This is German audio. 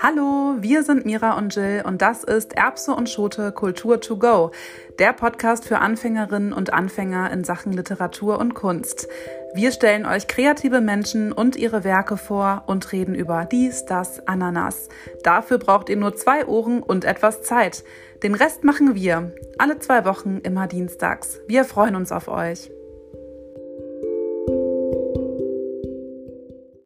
Hallo, wir sind Mira und Jill und das ist Erbse und Schote Kultur to go, der Podcast für Anfängerinnen und Anfänger in Sachen Literatur und Kunst. Wir stellen euch kreative Menschen und ihre Werke vor und reden über dies, das, Ananas. Dafür braucht ihr nur zwei Ohren und etwas Zeit. Den Rest machen wir. Alle zwei Wochen, immer dienstags. Wir freuen uns auf euch.